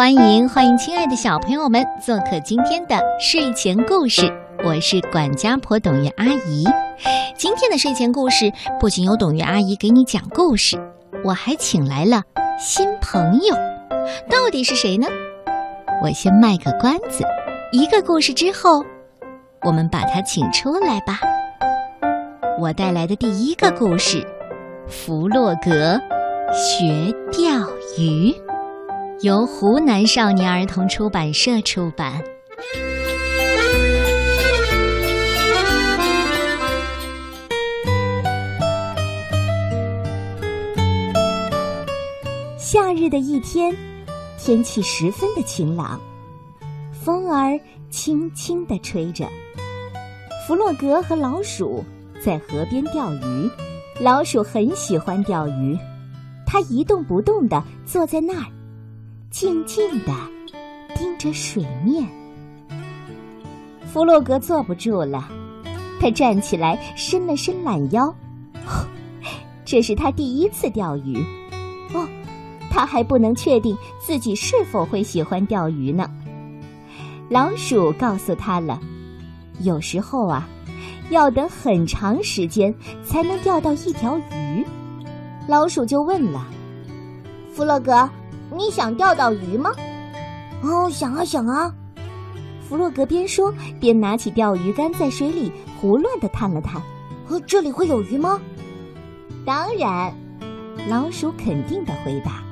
欢迎欢迎，亲爱的小朋友们做客今天的睡前故事。我是管家婆董月阿姨。今天的睡前故事不仅有董月阿姨给你讲故事，我还请来了新朋友，到底是谁呢？我先卖个关子，一个故事之后，我们把他请出来吧。我带来的第一个故事《弗洛格学钓鱼》。由湖南少年儿童出版社出版。夏日的一天，天气十分的晴朗，风儿轻轻地吹着。弗洛格和老鼠在河边钓鱼，老鼠很喜欢钓鱼，它一动不动地坐在那儿。静静的盯着水面，弗洛格坐不住了，他站起来，伸了伸懒腰。这是他第一次钓鱼，哦，他还不能确定自己是否会喜欢钓鱼呢。老鼠告诉他了，有时候啊，要等很长时间才能钓到一条鱼。老鼠就问了，弗洛格。你想钓到鱼吗？哦，想啊想啊！弗洛格边说边拿起钓鱼竿，在水里胡乱的探了探。呃，这里会有鱼吗？当然，老鼠肯定的回答。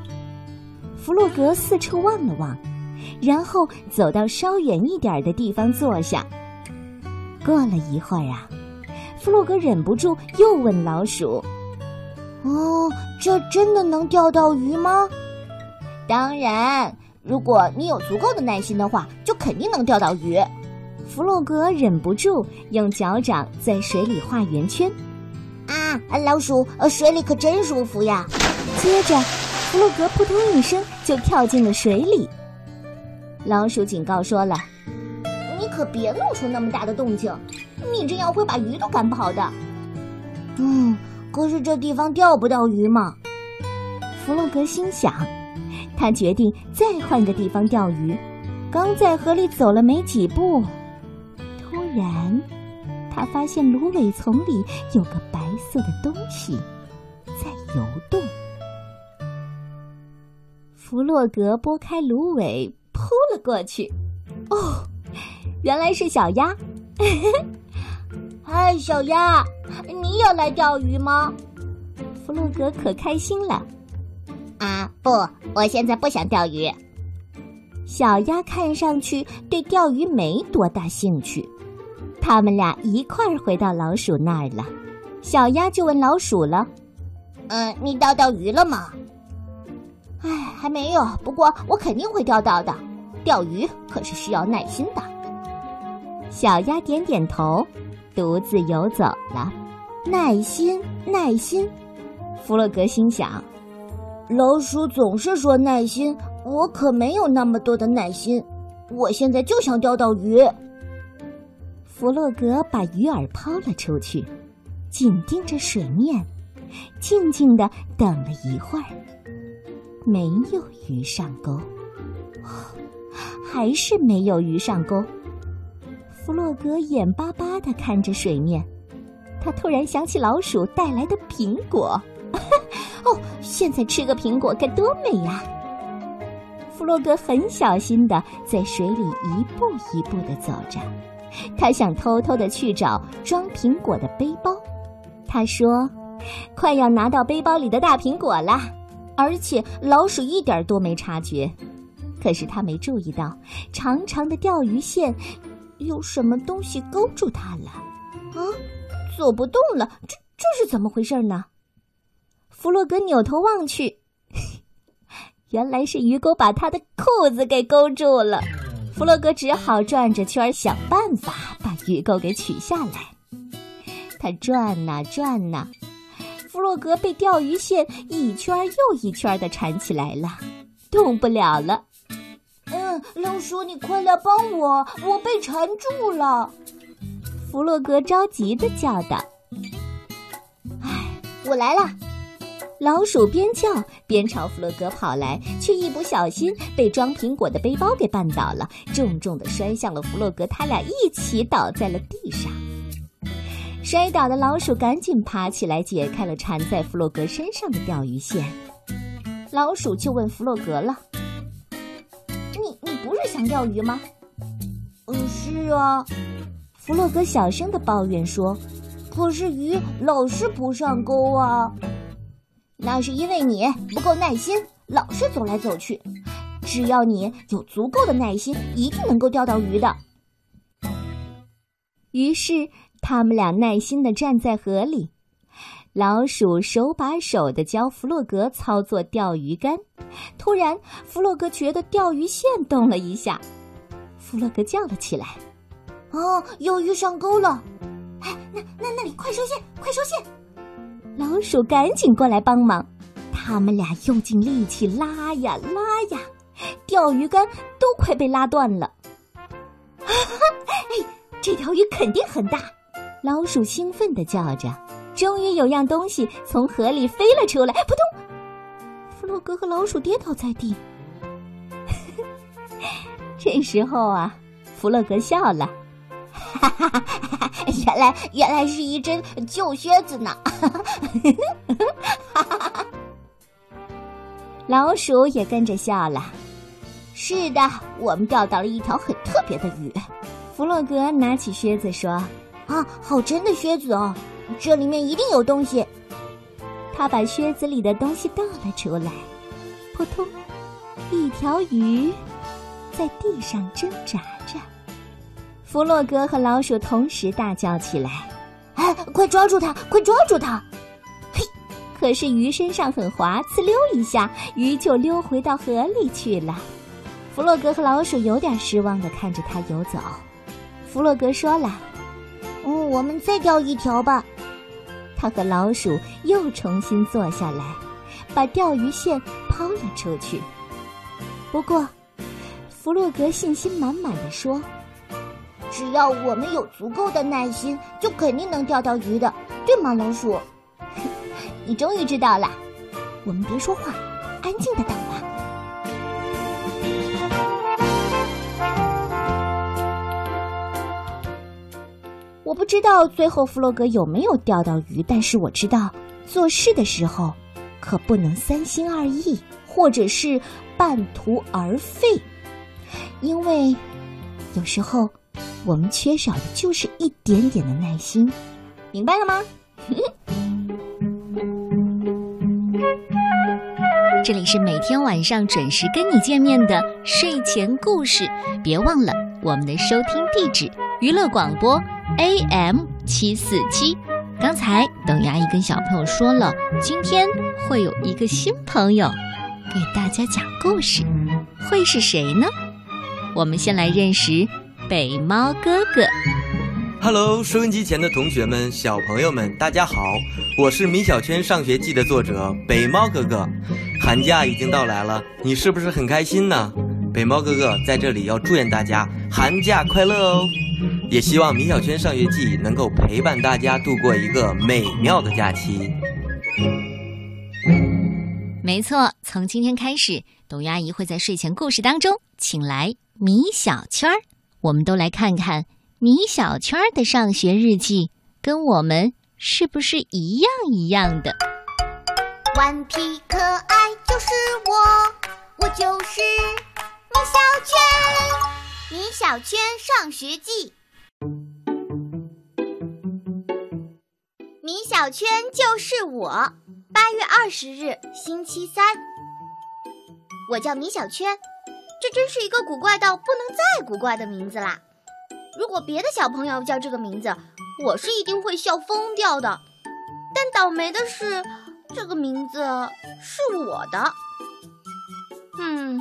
弗洛格四处望了望，然后走到稍远一点的地方坐下。过了一会儿啊，弗洛格忍不住又问老鼠：“哦，这真的能钓到鱼吗？”当然，如果你有足够的耐心的话，就肯定能钓到鱼。弗洛格忍不住用脚掌在水里画圆圈。啊，老鼠，呃水里可真舒服呀！接着，弗洛格扑通一声就跳进了水里。老鼠警告说了：“你可别弄出那么大的动静，你这样会把鱼都赶跑的。”嗯，可是这地方钓不到鱼嘛。弗洛格心想。他决定再换个地方钓鱼，刚在河里走了没几步，突然，他发现芦苇丛里有个白色的东西在游动。弗洛格拨开芦苇扑了过去，哦，原来是小鸭！嗨，小鸭，你也来钓鱼吗？弗洛格可开心了。啊，不，我现在不想钓鱼。小鸭看上去对钓鱼没多大兴趣。他们俩一块儿回到老鼠那儿了。小鸭就问老鼠了：“嗯，你钓到鱼了吗？”“哎，还没有。不过我肯定会钓到的。钓鱼可是需要耐心的。”小鸭点点头，独自游走了。耐心，耐心。弗洛格心想。老鼠总是说耐心，我可没有那么多的耐心。我现在就想钓到鱼。弗洛格把鱼饵抛了出去，紧盯着水面，静静的等了一会儿，没有鱼上钩，还是没有鱼上钩。弗洛格眼巴巴的看着水面，他突然想起老鼠带来的苹果。哦，现在吃个苹果该多美呀！弗洛格很小心的在水里一步一步的走着，他想偷偷的去找装苹果的背包。他说：“快要拿到背包里的大苹果了，而且老鼠一点都没察觉。可是他没注意到长长的钓鱼线有什么东西勾住它了。啊，走不动了！这这是怎么回事呢？”弗洛格扭头望去，原来是鱼钩把他的裤子给勾住了。弗洛格只好转着圈想办法把鱼钩给取下来。他转呐转呐，弗洛格被钓鱼线一圈又一圈的缠起来了，动不了了。嗯，老鼠，你快来帮我，我被缠住了。弗洛格着急的叫道：“哎，我来了。”老鼠边叫边朝弗洛格跑来，却一不小心被装苹果的背包给绊倒了，重重的摔向了弗洛格，他俩一起倒在了地上。摔倒的老鼠赶紧爬起来，解开了缠在弗洛格身上的钓鱼线。老鼠就问弗洛格了：“你你不是想钓鱼吗？”“嗯，是啊。”弗洛格小声的抱怨说：“可是鱼老是不上钩啊。”那是因为你不够耐心，老是走来走去。只要你有足够的耐心，一定能够钓到鱼的。于是，他们俩耐心地站在河里，老鼠手把手地教弗洛格操作钓鱼竿。突然，弗洛格觉得钓鱼线动了一下，弗洛格叫了起来：“哦，有鱼上钩了！哎，那那那里，快收线，快收线！”老鼠赶紧过来帮忙，他们俩用尽力气拉呀拉呀，钓鱼竿都快被拉断了。哎，这条鱼肯定很大！老鼠兴奋地叫着。终于有样东西从河里飞了出来，扑通！弗洛格和老鼠跌倒在地。这时候啊，弗洛格笑了。哈哈哈！原来原来是一只旧靴子呢！哈哈！老鼠也跟着笑了。是的，我们钓到了一条很特别的鱼。弗洛格拿起靴子说：“啊，好沉的靴子哦，这里面一定有东西。”他把靴子里的东西倒了出来，扑通，一条鱼在地上挣扎着。弗洛格和老鼠同时大叫起来：“哎，快抓住它！快抓住它！”嘿，可是鱼身上很滑，呲溜一下，鱼就溜回到河里去了。弗洛格和老鼠有点失望的看着它游走。弗洛格说了：“嗯，我们再钓一条吧。”他和老鼠又重新坐下来，把钓鱼线抛了出去。不过，弗洛格信心满满的说。只要我们有足够的耐心，就肯定能钓到鱼的，对吗，老鼠？你终于知道了。我们别说话，安静的等吧。我不知道最后弗洛格有没有钓到鱼，但是我知道做事的时候可不能三心二意，或者是半途而废，因为有时候。我们缺少的就是一点点的耐心，明白了吗？这里是每天晚上准时跟你见面的睡前故事，别忘了我们的收听地址：娱乐广播 AM 七四七。刚才等于阿姨跟小朋友说了，今天会有一个新朋友给大家讲故事，会是谁呢？我们先来认识。北猫哥哥，Hello，收音机前的同学们、小朋友们，大家好！我是《米小圈上学记》的作者北猫哥哥。寒假已经到来了，你是不是很开心呢？北猫哥哥在这里要祝愿大家寒假快乐哦！也希望《米小圈上学记》能够陪伴大家度过一个美妙的假期。没错，从今天开始，董阿姨会在睡前故事当中请来米小圈儿。我们都来看看米小圈的上学日记，跟我们是不是一样一样的？顽皮可爱就是我，我就是米小圈。米小圈上学记，米小圈就是我。八月二十日，星期三。我叫米小圈。这真是一个古怪到不能再古怪的名字啦！如果别的小朋友叫这个名字，我是一定会笑疯掉的。但倒霉的是，这个名字是我的。嗯，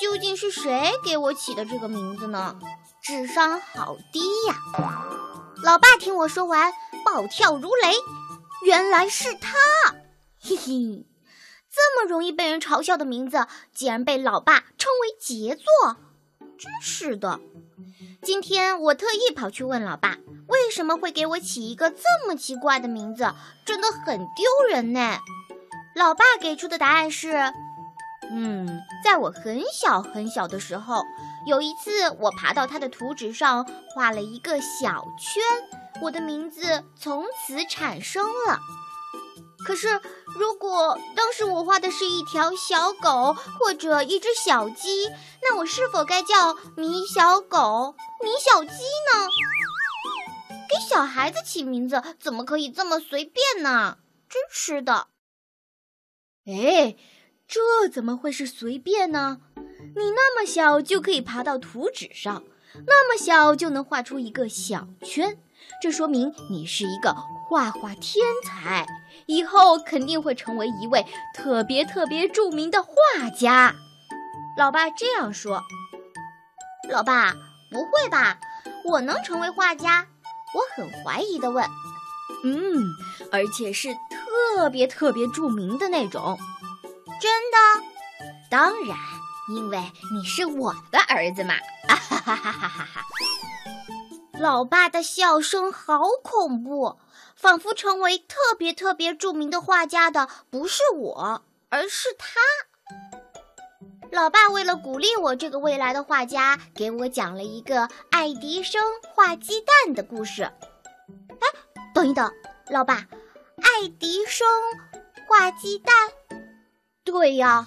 究竟是谁给我起的这个名字呢？智商好低呀！老爸听我说完，暴跳如雷，原来是他！嘿嘿。这么容易被人嘲笑的名字，竟然被老爸称为杰作，真是的！今天我特意跑去问老爸，为什么会给我起一个这么奇怪的名字，真的很丢人呢。老爸给出的答案是：嗯，在我很小很小的时候，有一次我爬到他的图纸上画了一个小圈，我的名字从此产生了。可是，如果当时我画的是一条小狗或者一只小鸡，那我是否该叫米小狗、米小鸡呢？给小孩子起名字怎么可以这么随便呢？真是的！哎，这怎么会是随便呢？你那么小就可以爬到图纸上，那么小就能画出一个小圈，这说明你是一个画画天才。以后肯定会成为一位特别特别著名的画家。老爸这样说。老爸，不会吧？我能成为画家？我很怀疑的问。嗯，而且是特别特别著名的那种。真的？当然，因为你是我的儿子嘛。啊哈哈哈哈哈哈！老爸的笑声好恐怖。仿佛成为特别特别著名的画家的不是我，而是他。老爸为了鼓励我这个未来的画家，给我讲了一个爱迪生画鸡蛋的故事。哎，等一等，老爸，爱迪生画鸡蛋？对呀，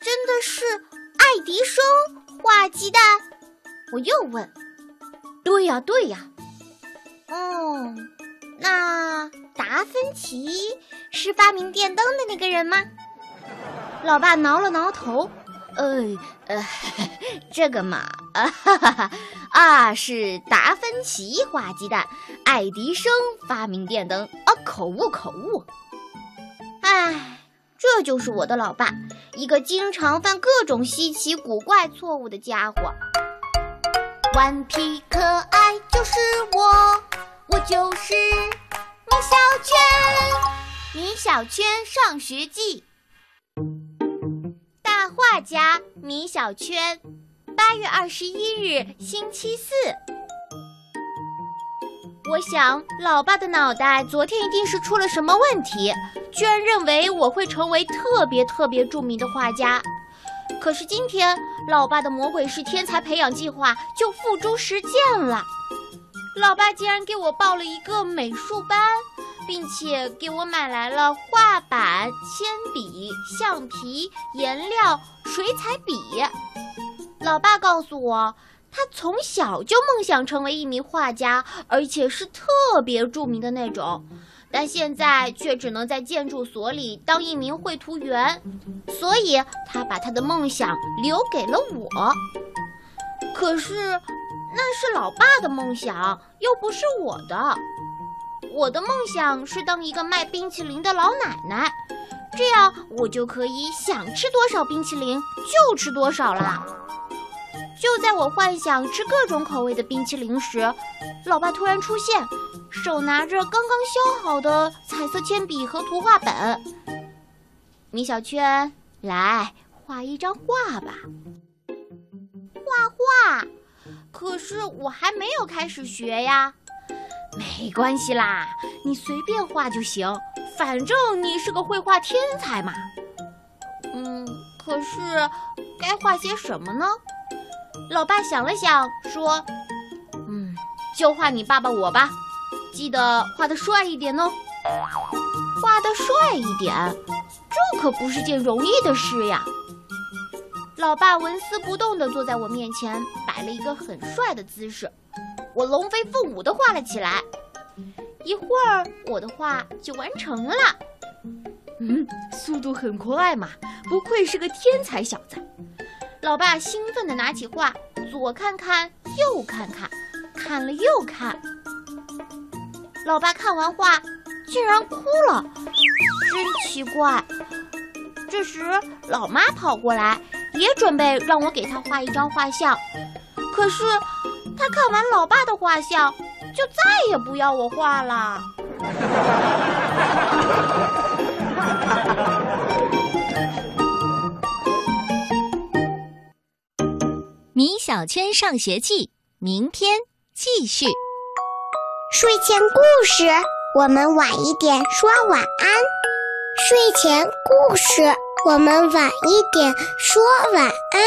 真的是爱迪生画鸡蛋？我又问。对呀，对呀。哦。那达芬奇是发明电灯的那个人吗？老爸挠了挠头，呃呃，这个嘛，啊哈哈啊，是达芬奇画鸡蛋，爱迪生发明电灯啊，口误口误。唉，这就是我的老爸，一个经常犯各种稀奇古怪错误的家伙。顽皮可爱就是我。我就是米小圈，米小圈上学记。大画家米小圈，八月二十一日，星期四。我想，老爸的脑袋昨天一定是出了什么问题，居然认为我会成为特别特别著名的画家。可是今天，老爸的魔鬼式天才培养计划就付诸实践了。老爸竟然给我报了一个美术班，并且给我买来了画板、铅笔、橡皮、颜料、水彩笔。老爸告诉我，他从小就梦想成为一名画家，而且是特别著名的那种，但现在却只能在建筑所里当一名绘图员，所以他把他的梦想留给了我。可是。那是老爸的梦想，又不是我的。我的梦想是当一个卖冰淇淋的老奶奶，这样我就可以想吃多少冰淇淋就吃多少啦。就在我幻想吃各种口味的冰淇淋时，老爸突然出现，手拿着刚刚削好的彩色铅笔和图画本。米小圈，来画一张画吧。画画。可是我还没有开始学呀，没关系啦，你随便画就行，反正你是个绘画天才嘛。嗯，可是该画些什么呢？老爸想了想，说：“嗯，就画你爸爸我吧，记得画的帅一点哦。画的帅一点，这可不是件容易的事呀。”老爸纹丝不动地坐在我面前，摆了一个很帅的姿势。我龙飞凤舞地画了起来，一会儿我的画就完成了。嗯，速度很快嘛，不愧是个天才小子。老爸兴奋地拿起画，左看看，右看看，看了又看。老爸看完画，竟然哭了，真奇怪。这时，老妈跑过来。也准备让我给他画一张画像，可是他看完老爸的画像，就再也不要我画了。米小圈上学记，明天继续。睡前故事，我们晚一点说晚安。睡前故事，我们晚一点说晚安。